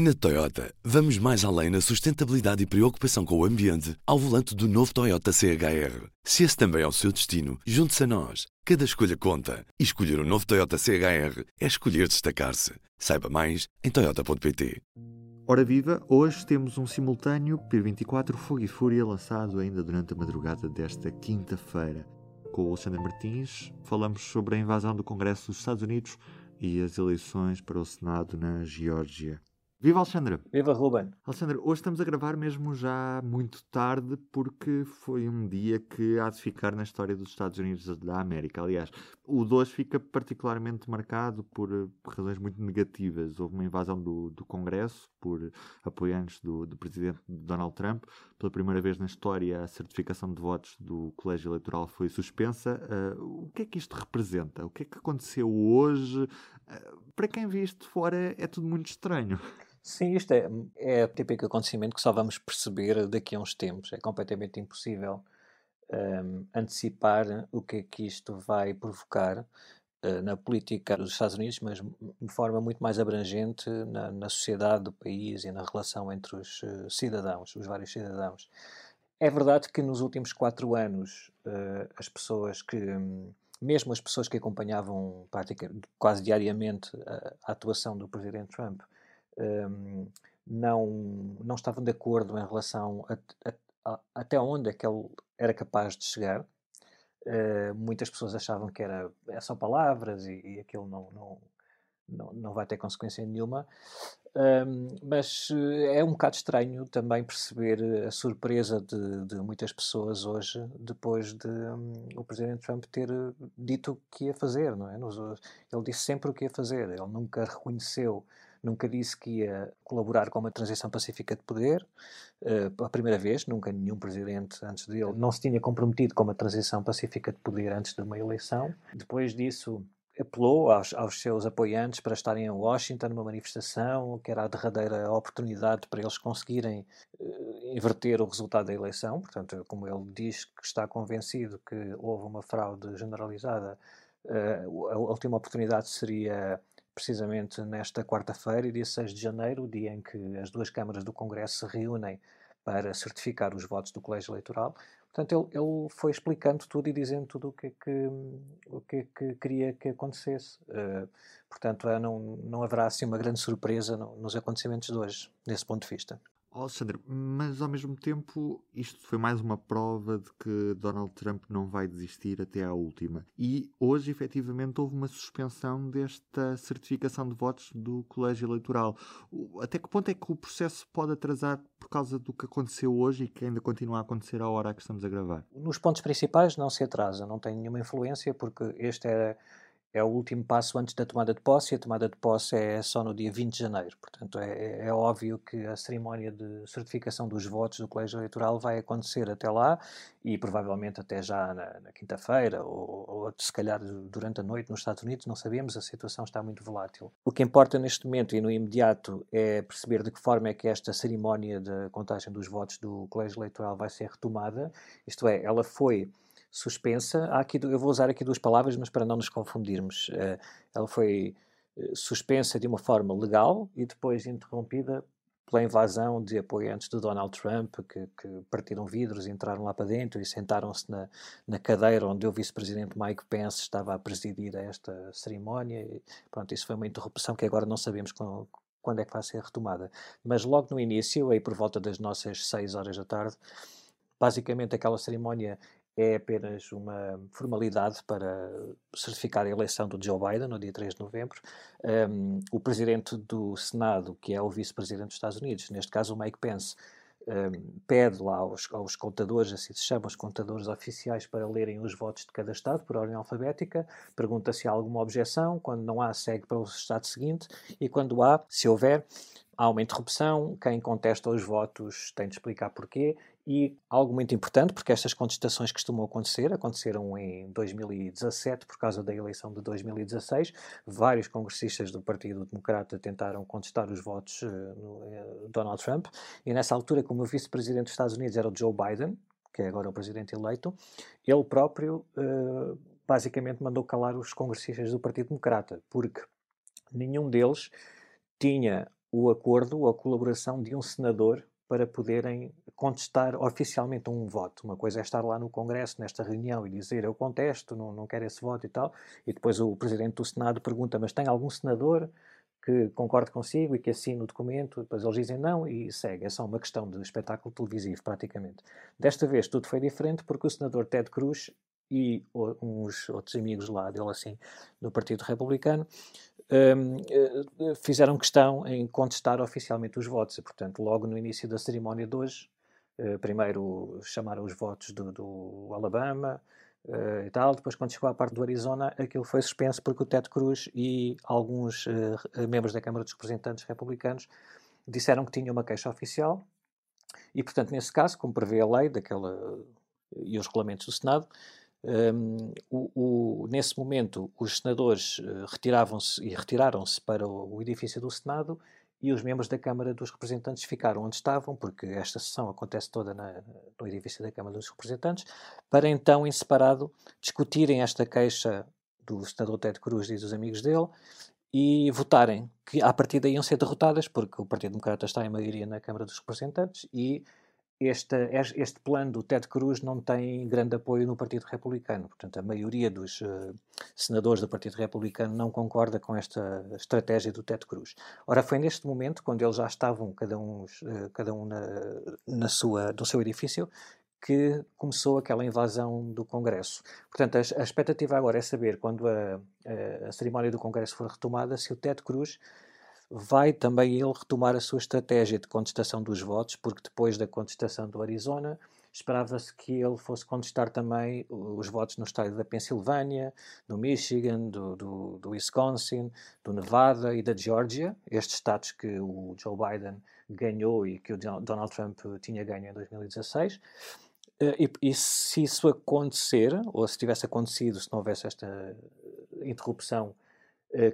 Na Toyota, vamos mais além na sustentabilidade e preocupação com o ambiente ao volante do novo Toyota CHR. Se esse também é o seu destino, junte-se a nós. Cada escolha conta. E escolher o um novo Toyota CHR é escolher destacar-se. Saiba mais em Toyota.pt. Ora viva, hoje temos um simultâneo P24 Fogo e Fúria lançado ainda durante a madrugada desta quinta-feira. Com o Alexandre Martins, falamos sobre a invasão do Congresso dos Estados Unidos e as eleições para o Senado na Geórgia. Viva Alexandra! Viva Ruben! Alexandra, hoje estamos a gravar mesmo já muito tarde porque foi um dia que há de ficar na história dos Estados Unidos da América. Aliás, o 2 fica particularmente marcado por, por, razões muito negativas. Houve uma invasão do, do Congresso por apoiantes do, do, presidente Donald Trump. Pela primeira vez na história, a certificação de votos do colégio eleitoral foi suspensa. Uh, o que é que isto representa? O que é que aconteceu hoje? Uh, para quem vê isto de fora, é tudo muito estranho. Sim, isto é, é o típico acontecimento que só vamos perceber daqui a uns tempos. É completamente impossível um, antecipar o que é que isto vai provocar uh, na política dos Estados Unidos, mas de forma muito mais abrangente na, na sociedade do país e na relação entre os uh, cidadãos, os vários cidadãos. É verdade que nos últimos quatro anos uh, as pessoas que. Um, mesmo as pessoas que acompanhavam quase diariamente a, a atuação do presidente Trump um, não, não estavam de acordo em relação a, a, a, até onde é que ele era capaz de chegar. Uh, muitas pessoas achavam que era é só palavras e, e aquilo não, não, não, não vai ter consequência nenhuma. Um, mas eh, é um bocado estranho também perceber a surpresa de, de muitas pessoas hoje, depois de um, o Presidente Trump ter dito o que ia fazer, não é? Ele disse sempre o que ia fazer, ele nunca reconheceu nunca disse que ia colaborar com uma transição pacífica de poder, uh, a primeira vez, nunca nenhum presidente antes dele não se tinha comprometido com uma transição pacífica de poder antes de uma eleição. Depois disso, apelou aos, aos, seus apoiantes para estarem em Washington numa manifestação que era a derradeira oportunidade para eles conseguirem uh, inverter o resultado da eleição. Portanto, como ele diz que está convencido que houve uma fraude generalizada, uh, a última oportunidade seria precisamente nesta quarta-feira, dia 6 de janeiro, dia em que as duas câmaras do Congresso se reúnem para certificar os votos do Colégio Eleitoral. Portanto, ele, ele foi explicando tudo e dizendo tudo o que é que, o que, é que queria que acontecesse. Uh, portanto, é, não, não haverá assim uma grande surpresa no, nos acontecimentos de hoje, desse ponto de vista. Alexandre, mas ao mesmo tempo isto foi mais uma prova de que Donald Trump não vai desistir até à última. E hoje, efetivamente, houve uma suspensão desta certificação de votos do colégio eleitoral. Até que ponto é que o processo pode atrasar por causa do que aconteceu hoje e que ainda continua a acontecer à hora que estamos a gravar? Nos pontos principais não se atrasa, não tem nenhuma influência, porque este era é o último passo antes da tomada de posse, e a tomada de posse é só no dia 20 de janeiro. Portanto, é, é, é óbvio que a cerimónia de certificação dos votos do Colégio Eleitoral vai acontecer até lá e provavelmente até já na, na quinta-feira ou, ou, se calhar durante a noite nos Estados Unidos, não sabemos, a situação está muito volátil. O que importa neste momento e no imediato é perceber de que forma é que esta cerimónia de contagem dos votos do Colégio Eleitoral vai ser retomada, isto é, ela foi suspensa. Há aqui, eu vou usar aqui duas palavras, mas para não nos confundirmos. Uh, ela foi uh, suspensa de uma forma legal e depois interrompida pela invasão de apoiantes de Donald Trump que, que partiram vidros, entraram lá para dentro e sentaram-se na, na, cadeira onde o vice-presidente Mike Pence estava a presidir esta cerimónia. E, pronto, isso foi uma interrupção que agora não sabemos com, quando é que vai ser retomada. Mas logo no início, aí por volta das nossas 6 horas da tarde, basicamente aquela cerimónia é apenas uma formalidade para certificar a eleição do Joe Biden no dia 3 de novembro. Um, o presidente do Senado, que é o vice-presidente dos Estados Unidos, neste caso o Mike Pence, um, pede lá aos, aos, contadores, assim se chama, os contadores oficiais, para lerem os votos de cada Estado por ordem alfabética, pergunta se há alguma objeção, quando não há, segue para o Estado seguinte, e quando há, se houver, há uma interrupção, quem contesta os votos tem de explicar porquê e algo muito importante, porque estas contestações costumam acontecer, aconteceram em 2017 por causa da eleição de 2016. Vários congressistas do Partido Democrata tentaram contestar os votos uh, no uh, Donald Trump, e nessa altura, como o vice-presidente dos Estados Unidos era o Joe Biden, que é agora o presidente eleito, ele próprio uh, basicamente mandou calar os congressistas do Partido Democrata, porque nenhum deles tinha o acordo ou a colaboração de um senador para poderem contestar oficialmente um voto. Uma coisa é estar lá no Congresso, nesta reunião, e dizer eu contesto, não, não quero esse voto e tal, e depois o Presidente do Senado pergunta, mas tem algum senador que concorde consigo e que assine o documento? Depois eles dizem não e segue. É só uma questão de espetáculo televisivo, praticamente. Desta vez tudo foi diferente porque o senador Ted Cruz e uns outros amigos lá dele, assim, do Partido Republicano, um, eh, fizeram questão em contestar oficialmente os votos. E, portanto, logo no início da cerimónia de hoje, uh, primeiro chamaram os votos do, do Alabama uh, e tal, depois, quando chegou à parte do Arizona, aquilo foi suspenso porque o Ted Cruz e alguns uh, membros da Câmara dos Representantes republicanos disseram que tinham uma queixa oficial. E, portanto, nesse caso, como prevê a lei daquela, e os regulamentos do Senado, um, o, o, nesse momento, os senadores uh, retiravam-se e retiraram-se para o, o, edifício do Senado e os membros da Câmara dos Representantes ficaram onde estavam, porque esta sessão acontece toda na, no edifício da Câmara dos Representantes, para então, em separado, discutirem esta queixa do senador Ted Cruz e dos amigos dele e votarem, que a partir daí iam ser derrotadas, porque o Partido Democrata está em maioria na Câmara dos Representantes e este, este plano do Ted Cruz não tem grande apoio no Partido Republicano. Portanto, a maioria dos uh, senadores do Partido Republicano não concorda com esta estratégia do Ted Cruz. Ora, foi neste momento, quando eles já estavam cada um, uh, cada um na, na sua, no seu edifício, que começou aquela invasão do Congresso. Portanto, a, a expectativa agora é saber, quando a, a, a cerimónia do Congresso for retomada, se o Ted Cruz vai também ele retomar a sua estratégia de contestação dos votos, porque depois da contestação do Arizona, esperava-se que ele fosse contestar também os votos no estado da Pensilvânia, do Michigan, do, do, do, Wisconsin, do Nevada e da Georgia, estes estados que o Joe Biden ganhou e que o Donald Trump tinha ganho em 2016. Eh, e, e se isso acontecer, ou se tivesse acontecido, se não houvesse esta interrupção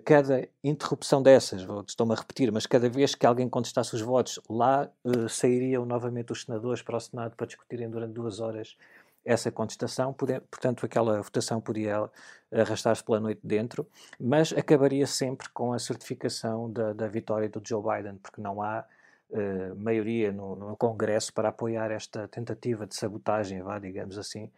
cada interrupção dessas, estou-me a repetir, mas cada vez que alguém contestasse os votos, lá uh, sairiam novamente os senadores para o Senado para discutirem durante duas horas essa contestação, portanto, aquela votação podia arrastar-se pela noite dentro, mas acabaria sempre com a certificação da, da vitória do Joe Biden, porque não há uh, maioria no, no, Congresso para apoiar esta tentativa de sabotagem, vá, digamos assim,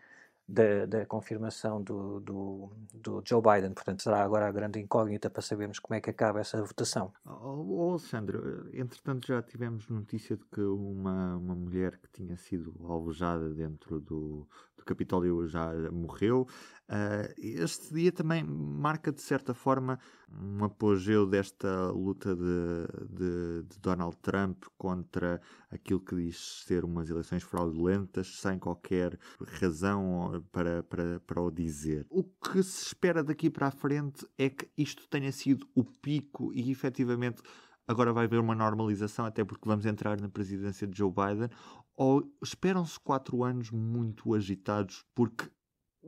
da, da confirmação do, do, do, Joe Biden. Portanto, será agora a grande incógnita para sabermos como é que acaba essa votação. Oh, Alexandre, entretanto já tivemos notícia de que uma, uma mulher que tinha sido alvejada dentro do Capitólio já morreu. Uh, este dia também marca, de certa forma, um apogeu desta luta de, de, de, Donald Trump contra aquilo que diz ser umas eleições fraudulentas, sem qualquer razão para, para, para o dizer. O que se espera daqui para a frente é que isto tenha sido o pico e efetivamente agora vai haver uma normalização, até porque vamos entrar na presidência de Joe Biden, ou esperam-se quatro anos muito agitados porque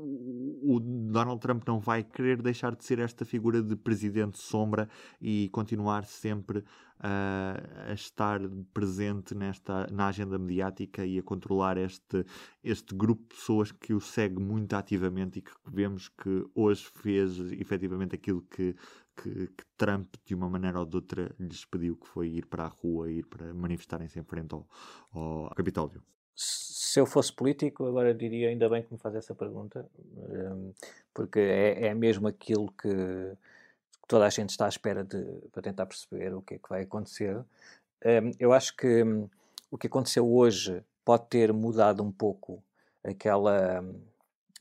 o Donald Trump não vai querer deixar de ser esta figura de presidente sombra e continuar sempre uh, a estar presente nesta, na agenda mediática e a controlar este, este grupo de pessoas que o segue muito ativamente e que vemos que hoje fez efetivamente aquilo que, que, que Trump, de uma maneira ou de outra, lhes pediu, que foi ir para a rua, ir para manifestarem-se em frente ao, ao Capitólio se eu fosse político, agora diria ainda bem que me faz essa pergunta, um, porque é, é mesmo aquilo que toda a gente está à espera de, para tentar perceber o que é que vai acontecer. Um, eu acho que um, o que aconteceu hoje pode ter mudado um pouco aquela, hum,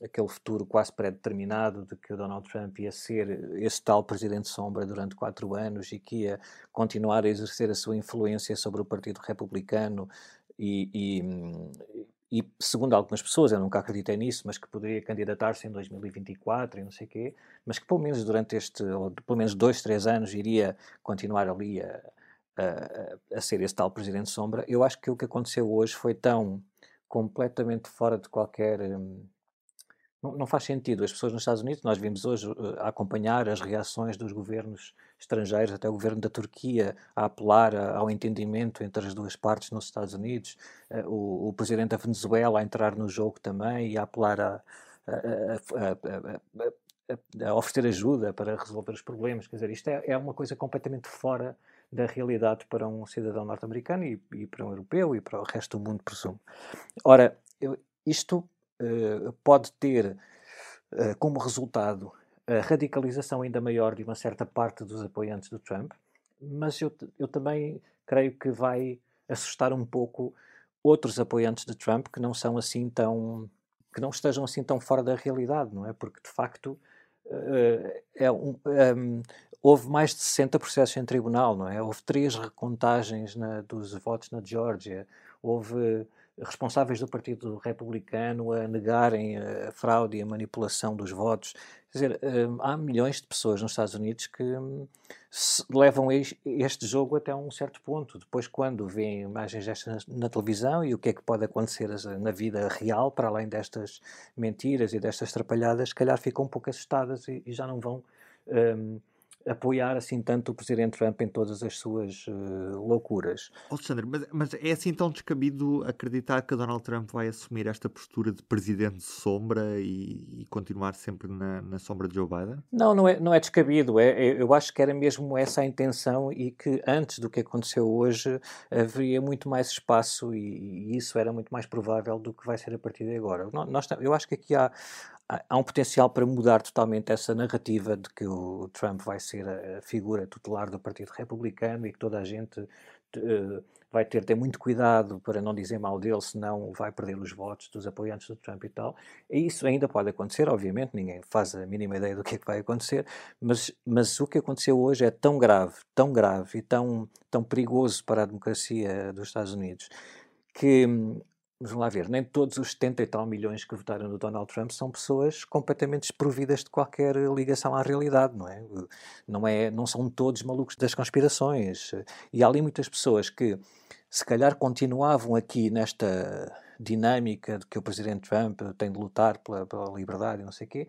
aquele futuro quase pré-determinado de que o Donald Trump ia ser esse tal presidente sombra durante quatro anos e que ia continuar a exercer a sua influência sobre o Partido Republicano e, e, e, segundo algumas pessoas, eu nunca acreditei nisso, mas que poderia candidatar-se em 2024 e não sei o quê, mas que pelo menos durante este, ou pelo menos dois, três anos, iria continuar ali a, a, a ser esse tal Presidente Sombra. Eu acho que o que aconteceu hoje foi tão completamente fora de qualquer. Hum, não, não, faz sentido. As pessoas nos Estados Unidos, nós vimos hoje uh, acompanhar as reações dos governos estrangeiros, até o governo da Turquia, a apelar a, ao entendimento entre as duas partes nos Estados Unidos, uh, o, o, presidente da Venezuela a entrar no jogo também e a apelar a, a, a oferecer ajuda para resolver os problemas. Quer dizer, isto é, é uma coisa completamente fora da realidade para um cidadão norte-americano e, e, para um europeu e para o resto do mundo, presumo. Ora, eu, isto uh, pode ter uh, como resultado a radicalização ainda maior de uma certa parte dos apoiantes do Trump, mas eu, eu também creio que vai assustar um pouco outros apoiantes de Trump que não são assim tão que não estejam assim tão fora da realidade, não é? Porque de facto uh, é um, um, ehm, houve mais de 60 processos em tribunal, não é? Houve três recontagens na, dos votos na Geórgia, houve responsáveis do Partido Republicano a negarem a fraude e a manipulação dos votos. Quer dizer, hum, há milhões de pessoas nos Estados Unidos que hum, levam este jogo até um certo ponto. Depois, quando veem imagens destas na televisão e o que é que pode acontecer na vida real, para além destas mentiras e destas trapalhadas, se calhar ficam um pouco assustadas e, já não vão. Um, apoiar assim tanto o Presidente Trump em todas as suas uh, loucuras. Alexandre, mas, mas, é assim tão descabido acreditar que Donald Trump vai assumir esta postura de presidente sombra e, e continuar sempre na, na, sombra de Joe Biden? Não, não é, não é descabido. É, é, eu acho que era mesmo essa a intenção e que antes do que aconteceu hoje haveria muito mais espaço e, e isso era muito mais provável do que vai ser a partir de agora. Nós, eu acho que aqui há, há um potencial para mudar totalmente essa narrativa de que o Trump vai ser a figura tutelar do Partido Republicano e que toda a gente uh, vai ter ter muito cuidado para não dizer mal dele, senão vai perder os votos dos apoiantes do Trump e tal. E isso ainda pode acontecer, obviamente, ninguém faz a mínima ideia do que é que vai acontecer, mas, mas o que aconteceu hoje é tão grave, tão grave e tão, tão perigoso para a democracia dos Estados Unidos que hum, vamos lá ver, nem todos os 70 e tal milhões que votaram no Donald Trump são pessoas completamente desprovidas de qualquer ligação à realidade, não é? Não, é, não são todos malucos das conspirações. E há ali muitas pessoas que, se calhar, continuavam aqui nesta dinâmica de que o presidente Trump tem de lutar pela, pela liberdade e não sei o quê,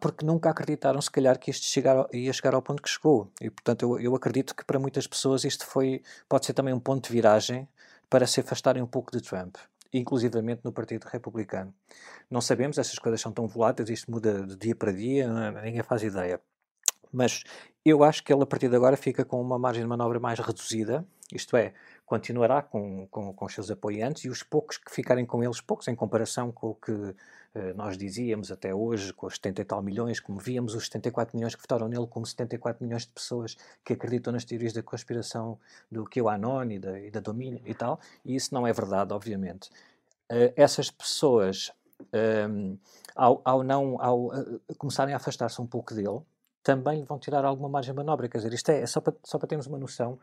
porque nunca acreditaram, se calhar, que isto chegar, ia chegar ao ponto que chegou. E, portanto, eu, eu acredito que para muitas pessoas isto foi, pode ser também um ponto de viragem para se afastarem um pouco de Trump inclusivamente no Partido Republicano. Não sabemos, essas coisas são tão voláteis, isto muda de dia para dia, é? ninguém faz ideia. Mas eu acho que ele, a partir de agora, fica com uma margem de manobra mais reduzida, isto é, continuará com, com, com os seus apoiantes e os poucos que ficarem com eles, poucos em comparação com o que eh, nós dizíamos até hoje, com os 70 e tal milhões, como víamos os 74 milhões que votaram nele, como 74 milhões de pessoas que acreditam nas teorias da conspiração do QAnon e da, e da domínio e tal, e isso não é verdade, obviamente. Uh, essas pessoas, um, ehm, ao, ao, não, ao uh, começarem a afastar-se um pouco dele, também vão tirar alguma margem manobra. Quer dizer, isto é, é só, para, só para termos uma noção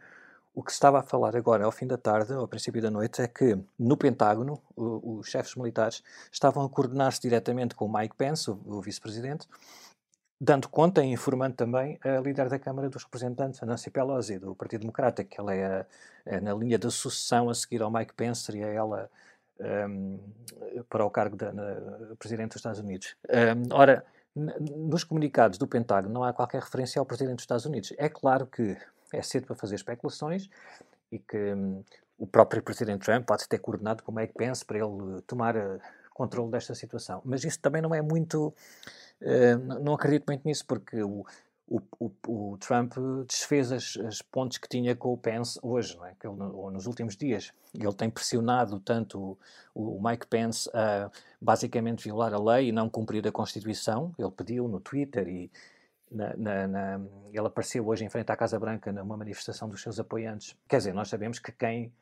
o que se estava a falar agora, ao fim da tarde, ao princípio da noite, é que no Pentágono, o, os chefes militares estavam a coordenar-se diretamente com Mike Pence, o, o vice-presidente, dando conta e informando também a líder da Câmara dos Representantes, a Nancy Pelosi, do Partido Democrata, que ela é, é na linha de sucessão a seguir ao Mike Pence, seria ela um, para o cargo de Presidente dos Estados Unidos. Um, ora, nos comunicados do Pentágono não há qualquer referência ao Presidente dos Estados Unidos. É claro que é cedo para fazer especulações e que hum, o próprio Presidente Trump pode ter coordenado com o Mike Pence para ele tomar uh, controle desta situação. Mas isso também não é muito. Uh, não acredito muito nisso, porque o, o, o, o Trump desfez as, as, pontes que tinha com o Pence hoje, é? que ele, ou nos últimos dias. Ele tem pressionado tanto o, o, Mike Pence a basicamente violar a lei e não cumprir a Constituição. Ele pediu no Twitter e na, na, na, ele apareceu hoje em frente à Casa Branca numa manifestação dos seus apoiantes. Quer dizer, nós sabemos que quem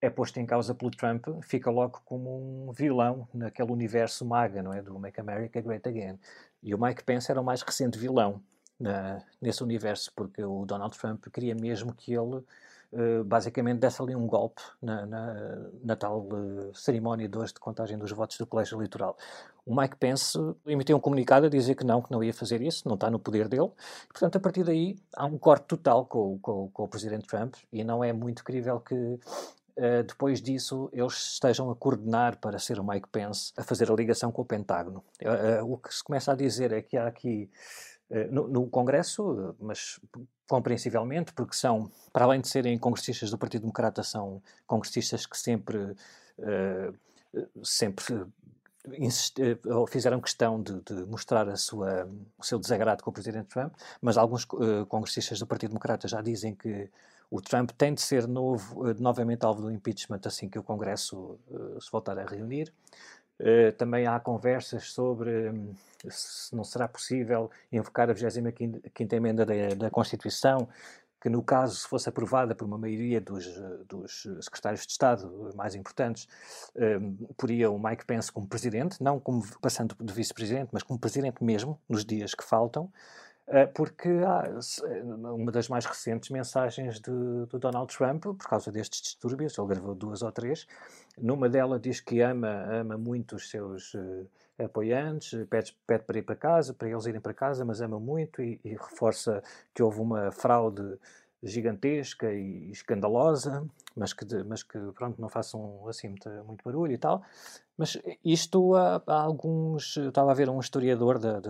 é posto em causa pelo Trump fica logo como um vilão naquele universo maga, não é? Do Make America Great Again. E o Mike Pence era o mais recente vilão na, nesse universo, porque o Donald Trump queria mesmo que ele uh, basicamente desse ali um golpe na, na, na tal uh, cerimónia de hoje de contagem dos votos do colégio eleitoral. O Mike Pence emitiu um comunicado a dizer que não, que não ia fazer isso, não está no poder dele. Portanto, a partir daí há um corte total com, com, com o presidente Trump e não é muito crível que Uh, depois disso eles estejam a coordenar para ser o Mike Pence a fazer a ligação com o Pentágono. O que se começa a dizer é que há aqui no, no, Congresso, mas compreensivelmente, porque são, para além de serem congressistas do Partido Democrata, são congressistas que sempre, sempre ou fizeram questão de, de, mostrar sua, o seu desagrado com o Presidente Trump, mas alguns congressistas do Partido Democrata já dizem que o Trump tem de ser novo, novamente alvo do impeachment assim que o Congresso se voltar a reunir. Também há conversas sobre um, se não será possível invocar a 25ª emenda da, da Constituição, que no caso, se fosse aprovada por uma maioria dos, dos secretários de Estado mais importantes, um, poria o Mike Pence como presidente, não como passando de vice-presidente, mas como presidente mesmo, nos dias que faltam, porque há uma das mais recentes mensagens de, do Donald Trump, por causa destes distúrbios, ele gravou duas ou três, numa delas diz que ama, ama muito os seus... Uh, apoiantes, pede, pede para ir para casa, para eles irem para casa, mas ama muito e, e reforça que houve uma fraude gigantesca e escandalosa, mas que, mas que pronto, não façam assim muito, muito barulho e tal. Mas isto há, há alguns. Estava a ver um historiador de,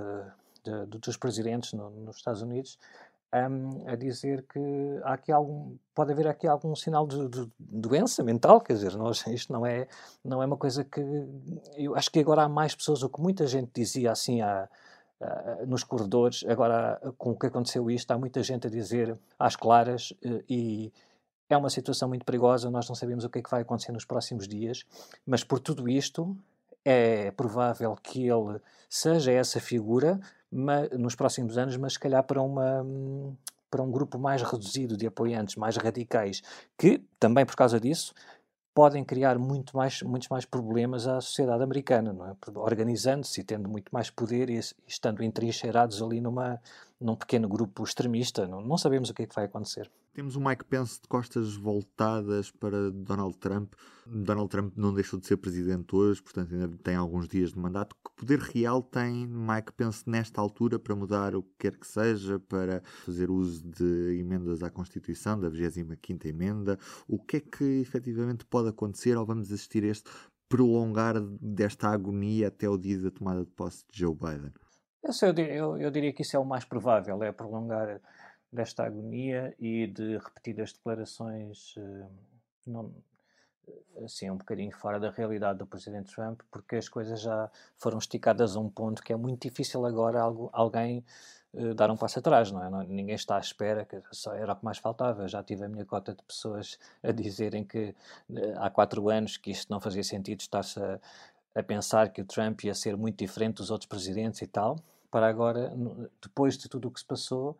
de, de, dos presidentes no, nos Estados Unidos um, a dizer que há aqui algum, pode haver aqui algum sinal de, de, doença mental, quer dizer, nós, isto não é, não é uma coisa que. Eu acho que agora há mais pessoas, o que muita gente dizia assim nos corredores, agora com o que aconteceu isto, há muita gente a dizer às claras uh, e é uma situação muito perigosa, nós não sabemos o que é que vai acontecer nos próximos dias, mas por tudo isto é provável que ele seja essa figura mas, nos próximos anos, mas se calhar para uma para um grupo mais reduzido de apoiantes, mais radicais, que também por causa disso podem criar muito mais, muitos mais problemas à sociedade americana, é? organizando-se e tendo muito mais poder e, e estando entrincheirados ali numa, num pequeno grupo extremista. Não, não sabemos o que é que vai acontecer. Temos o Mike Pence de costas voltadas para Donald Trump. Donald Trump não deixou de ser presidente hoje, portanto ainda tem alguns dias de mandato. Que poder real tem Mike Pence nesta altura para mudar o que quer que seja, para fazer uso de emendas à Constituição, da 25ª emenda? O que é que efetivamente pode acontecer ou vamos assistir a este prolongar desta agonia até o dia da tomada de posse de Joe Biden? Eu, eu, eu diria que isso é o mais provável, é prolongar desta agonia e de repetidas declarações uh, não, assim, um bocadinho fora da realidade do Presidente Trump, porque as coisas já foram esticadas a um ponto que é muito difícil agora algo, alguém uh, dar um passo atrás, não é? Não, ninguém está à espera, que só era o que mais faltava. Já tive a minha cota de pessoas a dizerem que uh, há quatro anos que isto não fazia sentido estar-se a, a pensar que o Trump ia ser muito diferente dos outros presidentes e tal, para agora, depois de tudo o que se passou,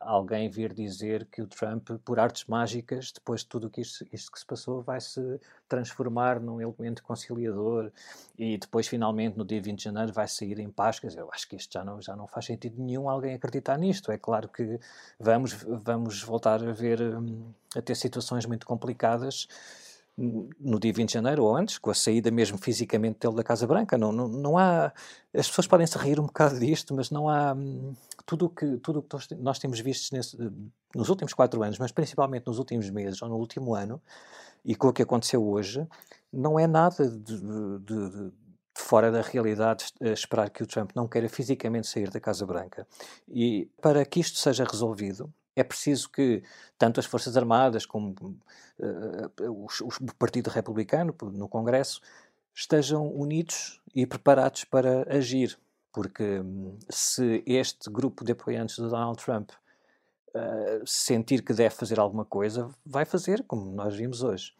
alguém vir dizer que o Trump, por artes mágicas, depois de tudo isto, isto que se passou, vai se transformar num elemento conciliador e depois, finalmente, no dia 20 de janeiro, vai sair em paz. Quer dizer, eu acho que isto já não, já não faz sentido nenhum alguém acreditar nisto. É claro que vamos, vamos voltar a ver, hum, a ter situações muito complicadas no dia 20 de janeiro ou antes, com a saída mesmo fisicamente dele da Casa Branca. Não, não, não há. As pessoas podem se rir um bocado disto, mas não há. Tudo que, tudo que nós temos visto nesse, nos últimos quatro anos, mas principalmente nos últimos meses ou no último ano, e com o que aconteceu hoje, não é nada de, de, de, fora da realidade esperar que o Trump não queira fisicamente sair da Casa Branca. E para que isto seja resolvido, é preciso que tanto as Forças Armadas como uh, o Partido Republicano no Congresso estejam unidos e preparados para agir, porque um, se este grupo de apoiantes de Donald Trump uh, sentir que deve fazer alguma coisa, vai fazer, como nós vimos hoje.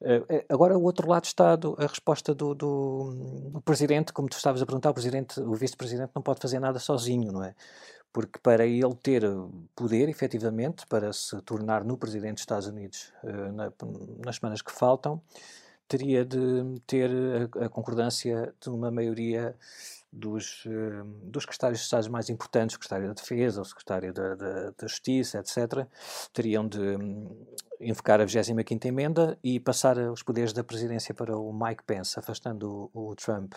Uh, agora, o outro lado está do, a resposta do, do, do, presidente, como tu estavas a perguntar, o presidente, o vice-presidente não pode fazer nada sozinho, não é? porque para ele ter poder, efetivamente, para se tornar no presidente dos Estados Unidos uh, na, nas semanas que faltam, teria de ter a, a concordância de uma maioria dos, uh, dos secretários de Estado mais importantes, o secretário da Defesa, o secretário da, da, da Justiça, etc., teriam de um, invocar a 25ª emenda e passar os poderes da presidência para o Mike Pence, afastando o, o Trump.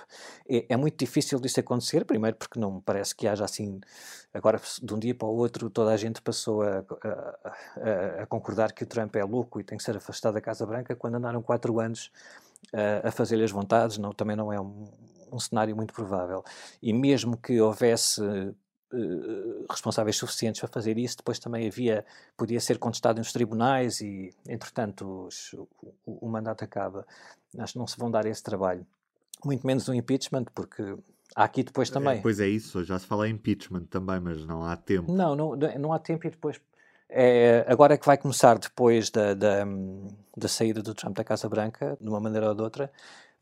É, é, muito difícil disso acontecer, primeiro porque não parece que haja assim, agora de um dia para o outro toda a gente passou a, a, a, a concordar que o Trump é louco e tem que ser afastado da Casa Branca, quando andaram quatro anos a fazer-lhe as vontades, não, também não é um, um cenário muito provável. E mesmo que houvesse Uh, responsáveis suficientes para fazer isso, depois também havia, podia ser contestado nos tribunais e, entretanto, os, o, o, mandato acaba. Acho que não se vão dar esse trabalho. Muito menos o impeachment, porque há aqui depois é, também. É, pois é isso, já se fala em impeachment também, mas não há tempo. Não, não, não há tempo e depois É, agora é que vai começar, depois da, da, da saída do Trump da Casa Branca, de uma maneira ou de outra,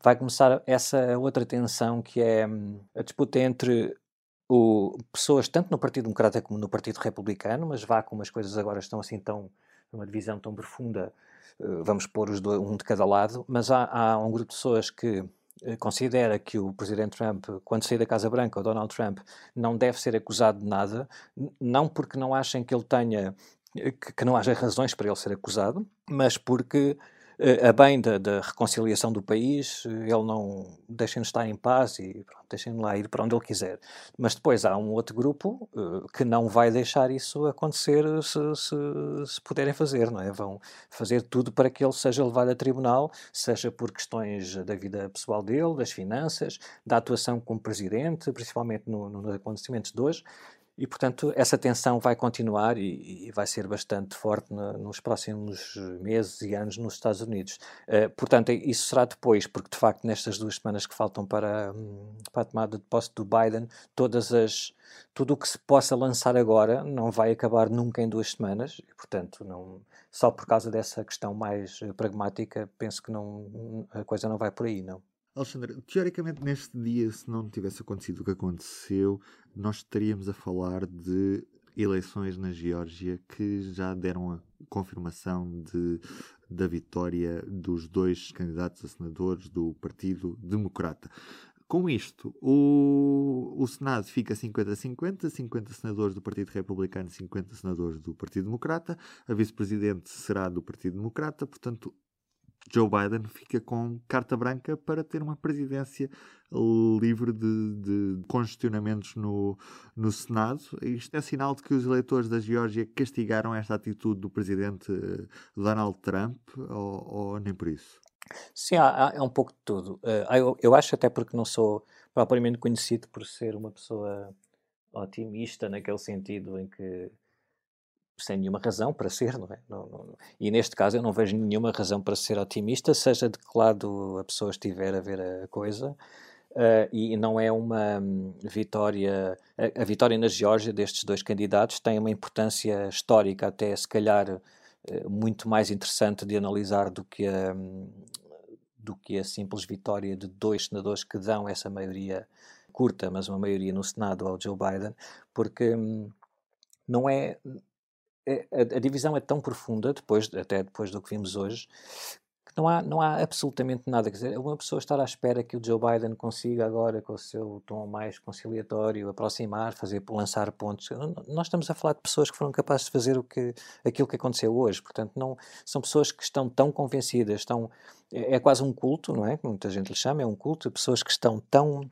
vai começar essa outra tensão que é hum, a disputa entre o, pessoas tanto no Partido Democrata como no Partido Republicano, mas vá como as coisas agora estão assim tão numa divisão tão profunda, eh, vamos pôr os dois, um de cada lado, mas há, há um grupo de pessoas que eh, considera que o presidente Trump, quando sair da Casa Branca, o Donald Trump, não deve ser acusado de nada, não porque não achem que ele tenha eh, que, que não haja razões para ele ser acusado, mas porque a bem da, da, reconciliação do país, eh, ele não deixem-nos estar em paz e deixem-no lá ir para onde ele quiser. Mas depois há um outro grupo uh, que não vai deixar isso acontecer se, se, se, puderem fazer, não é? Vão fazer tudo para que ele seja levado a tribunal, seja por questões da vida pessoal dele, das finanças, da atuação como presidente, principalmente no, nos acontecimentos de hoje, e, portanto, essa tensão vai continuar e, e vai ser bastante forte no, nos próximos meses e anos nos Estados Unidos. Uh, portanto, isso será depois, porque, de facto, nestas duas semanas que faltam para, hum, para a tomada de posse do Biden, todas as, tudo o que se possa lançar agora não vai acabar nunca em duas semanas. E, portanto, não, só por causa dessa questão mais pragmática, penso que não, a coisa não vai por aí, não. Alexandre, teoricamente neste dia, se não tivesse acontecido o que aconteceu, nós estaríamos a falar de eleições na Geórgia que já deram a confirmação de, da vitória dos dois candidatos a senadores do Partido Democrata. Com isto, o, o Senado fica 50-50, 50 senadores do Partido Republicano, 50 senadores do Partido Democrata, a vice-presidente será do Partido Democrata, portanto, Joe Biden fica com carta branca para ter uma presidência livre de, de congestionamentos no, no Senado. Isto é sinal de que os eleitores da Geórgia castigaram esta atitude do presidente eh, Donald Trump, ou, ou nem por isso? Sim, há, há, é um pouco de tudo. Uh, eu, eu acho até porque não sou propriamente conhecido por ser uma pessoa otimista naquele sentido em que sem nenhuma razão para ser, não é? Não, não, e neste caso eu não vejo nenhuma razão para ser otimista, seja de que lado a pessoa estiver a ver a coisa. Uh, e não é uma um, vitória. A, a, vitória na Geórgia destes dois candidatos tem uma importância histórica, até se calhar uh, muito mais interessante de analisar do que, a, um, do que a simples vitória de dois senadores que dão essa maioria curta, mas uma maioria no Senado ao Joe Biden, porque um, não é é, a, a, divisão é tão profunda, depois, até depois do que vimos hoje, que não há, não há absolutamente nada. Quer dizer, uma pessoa estar à espera que o Joe Biden consiga agora, com o seu tom mais conciliatório, aproximar, fazer, lançar pontos. Nós estamos a falar de pessoas que foram capazes de fazer o que, aquilo que aconteceu hoje. Portanto, não, são pessoas que estão tão convencidas, estão, é, é quase um culto, não é? Muita gente lhe chama, é um culto, pessoas que estão tão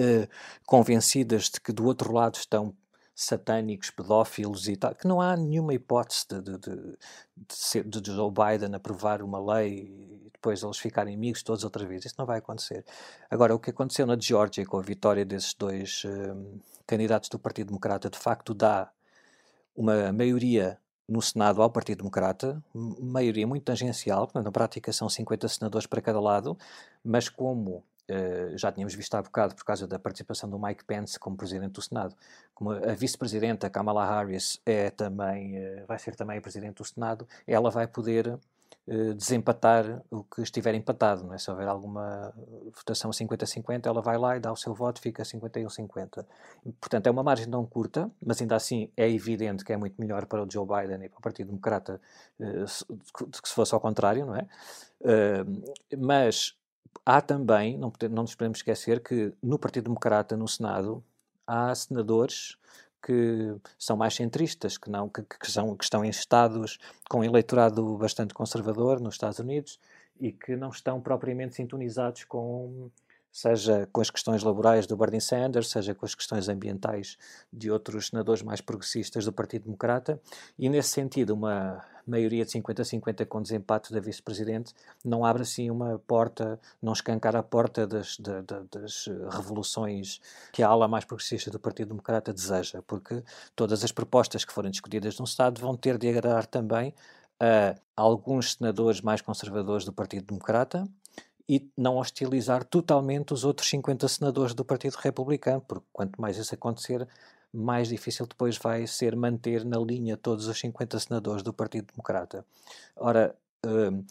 Uh, convencidas de que do outro lado estão satânicos, pedófilos e tal, que não há nenhuma hipótese de, de, de, ser, de Joe Biden aprovar uma lei e depois eles ficarem amigos todos outra vez. Isso não vai acontecer. Agora, o que aconteceu na Geórgia com a vitória desses dois um, candidatos do Partido Democrata, de facto dá uma maioria no Senado ao Partido Democrata, maioria muito tangencial, na prática são 50 senadores para cada lado, mas como Uh, já tínhamos visto há bocado por causa da participação do Mike Pence como presidente do Senado, como a vice-presidenta Kamala Harris é também, uh, vai ser também a presidente do Senado, ela vai poder uh, desempatar o que estiver empatado, não é? se houver alguma votação 50-50, ela vai lá e dá o seu voto, fica 51-50. Portanto, é uma margem não curta, mas ainda assim é evidente que é muito melhor para o Joe Biden e para o Partido Democrata do que se fosse ao contrário, não é? mas há também, não, não nos podemos esquecer que no Partido Democrata, no Senado, há senadores que são mais centristas, que, não, que, que, são, que estão em estados com eleitorado bastante conservador nos Estados Unidos e que não estão propriamente sintonizados com seja com as questões laborais do Bernie Sanders, seja com as questões ambientais de outros senadores mais progressistas do Partido Democrata, e nesse sentido, uma maioria de 50-50 com desempate da vice-presidente não abre assim uma porta, não escancar a porta das, de, de, das revoluções que a ala mais progressista do Partido Democrata deseja, porque todas as propostas que forem discutidas no Estado vão ter de agradar também a alguns senadores mais conservadores do Partido Democrata, e não hostilizar totalmente os outros 50 senadores do Partido Republicano, porque quanto mais isso acontecer, mais difícil depois vai ser manter na linha todos os 50 senadores do Partido Democrata. Ora, uh,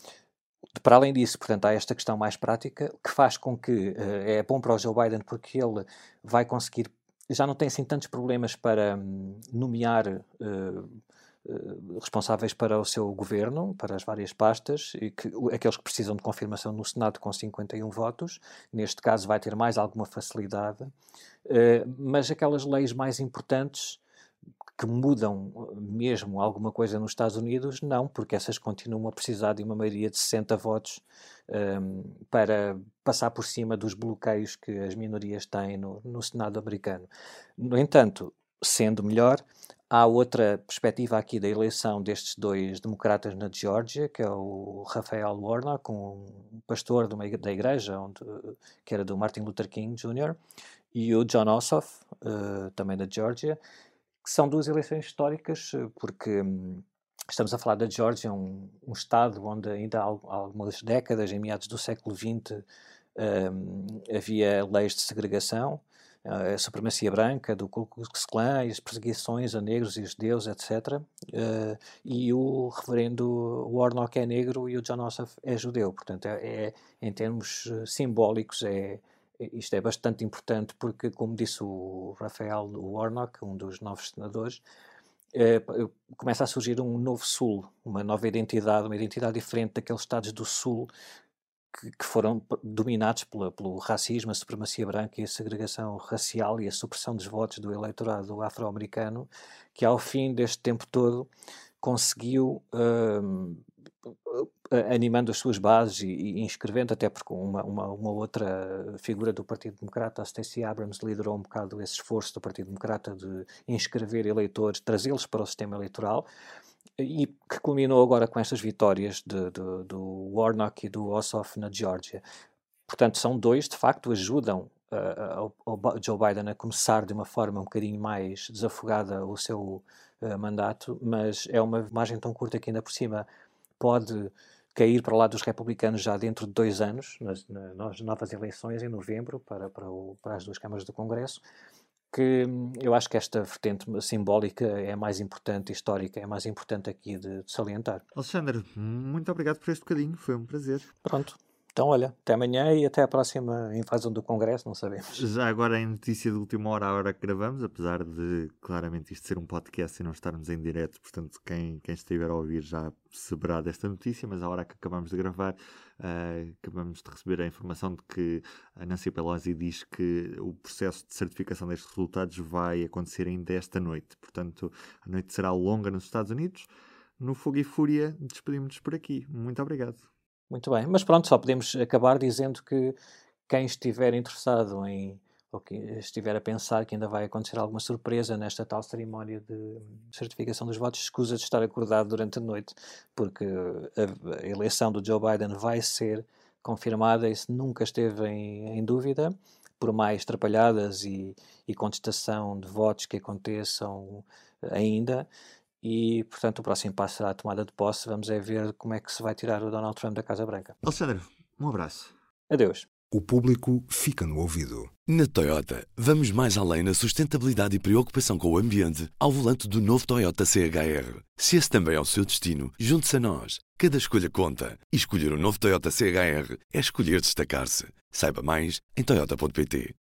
para além disso, portanto, há esta questão mais prática que faz com que uh, é bom para o Joe Biden porque ele vai conseguir, já não tem assim tantos problemas para um, nomear uh, responsáveis para o seu governo, para as várias pastas, e que, aqueles que precisam de confirmação no Senado com 51 votos, neste caso vai ter mais alguma facilidade, mas aquelas leis mais importantes que mudam uh, mesmo alguma coisa nos Estados Unidos, não, porque essas continuam a precisar de uma maioria de 60 votos um, para passar por cima dos bloqueios que as minorias têm no, no Senado americano. No entanto, sendo melhor, há outra perspectiva aqui da eleição destes dois democratas na Geórgia, que é o Rafael Warnock, um pastor uma, da igreja, onde, que era do Martin Luther King Jr., e o John Ossoff, uh, também da Geórgia, que são duas eleições históricas, porque hum, estamos a falar da Geórgia, um, um, estado onde ainda há, algumas décadas, em meados do século XX, um, havia leis de segregação, a supremacia branca do Ku Klux Klan as perseguições a negros e judeus, etc. Uh, eh, e o reverendo Warnock é negro e o John Ossoff é judeu. Portanto, é, é em termos simbólicos, é, isto é bastante importante porque, como disse o Rafael Warnock, um dos novos senadores, eh, começa a surgir um novo Sul, uma nova identidade, uma identidade diferente daqueles Estados do Sul que, que foram dominados pela, pelo racismo, a supremacia branca e a segregação racial e a supressão dos votos do eleitorado afro-americano, que ao fim deste tempo todo conseguiu uh, animando as suas bases e, e inscrevendo, até porque uma, uma, uma, outra figura do Partido Democrata, a Stacey Abrams, liderou um bocado esse esforço do Partido Democrata de inscrever eleitores, trazê-los para o sistema eleitoral, e que culminou agora com estas vitórias de, de, do Warnock e do Ossoff na Geórgia. Portanto, são dois, de facto, ajudam uh, Joe Biden a começar de uma forma um bocadinho mais desafogada o seu uh, mandato, mas é uma margem tão curta que ainda por cima pode cair para lá dos republicanos já dentro de dois anos, nas, nas novas eleições em novembro para, para, o, para, as duas câmaras do Congresso, que hum, eu acho que esta vertente simbólica é mais importante, histórica, é mais importante aqui de, de salientar. Alexandre, muito obrigado por este bocadinho, foi um prazer. Pronto, então, olha, até amanhã e até a próxima invasão do Congresso, não sabemos. Já agora em notícia de última hora, a hora que gravamos, apesar de claramente isto ser um podcast e não estarmos em direto, portanto, quem, quem estiver a ouvir já saberá desta notícia, mas a hora que acabamos de gravar, uh, acabamos de receber a informação de que a Nancy Pelosi diz que o processo de certificação destes resultados vai acontecer ainda esta noite. Portanto, a noite será longa nos Estados Unidos. No Fogo e Fúria, despedimos-nos por aqui. Muito obrigado. Muito bem, mas pronto, só podemos acabar dizendo que quem estiver interessado em ou que estiver a pensar que ainda vai acontecer alguma surpresa nesta tal cerimónia de certificação dos votos, escusa de estar acordado durante a noite, porque a, eleição do Joe Biden vai ser confirmada, isso nunca esteve em, em dúvida, por mais atrapalhadas e, e contestação de votos que aconteçam ainda, e, portanto, o próximo passo será a tomada de posse. Vamos é ver como é que se vai tirar o Donald Trump da Casa Branca. Alexandre, um abraço. Adeus. O público fica no ouvido. Na Toyota, vamos mais além na sustentabilidade e preocupação com o ambiente ao volante do novo Toyota CHR. Se esse também é o seu destino, junte-se a nós. Cada escolha conta. E escolher o um novo Toyota CHR é escolher destacar-se. Saiba mais em Toyota.pt.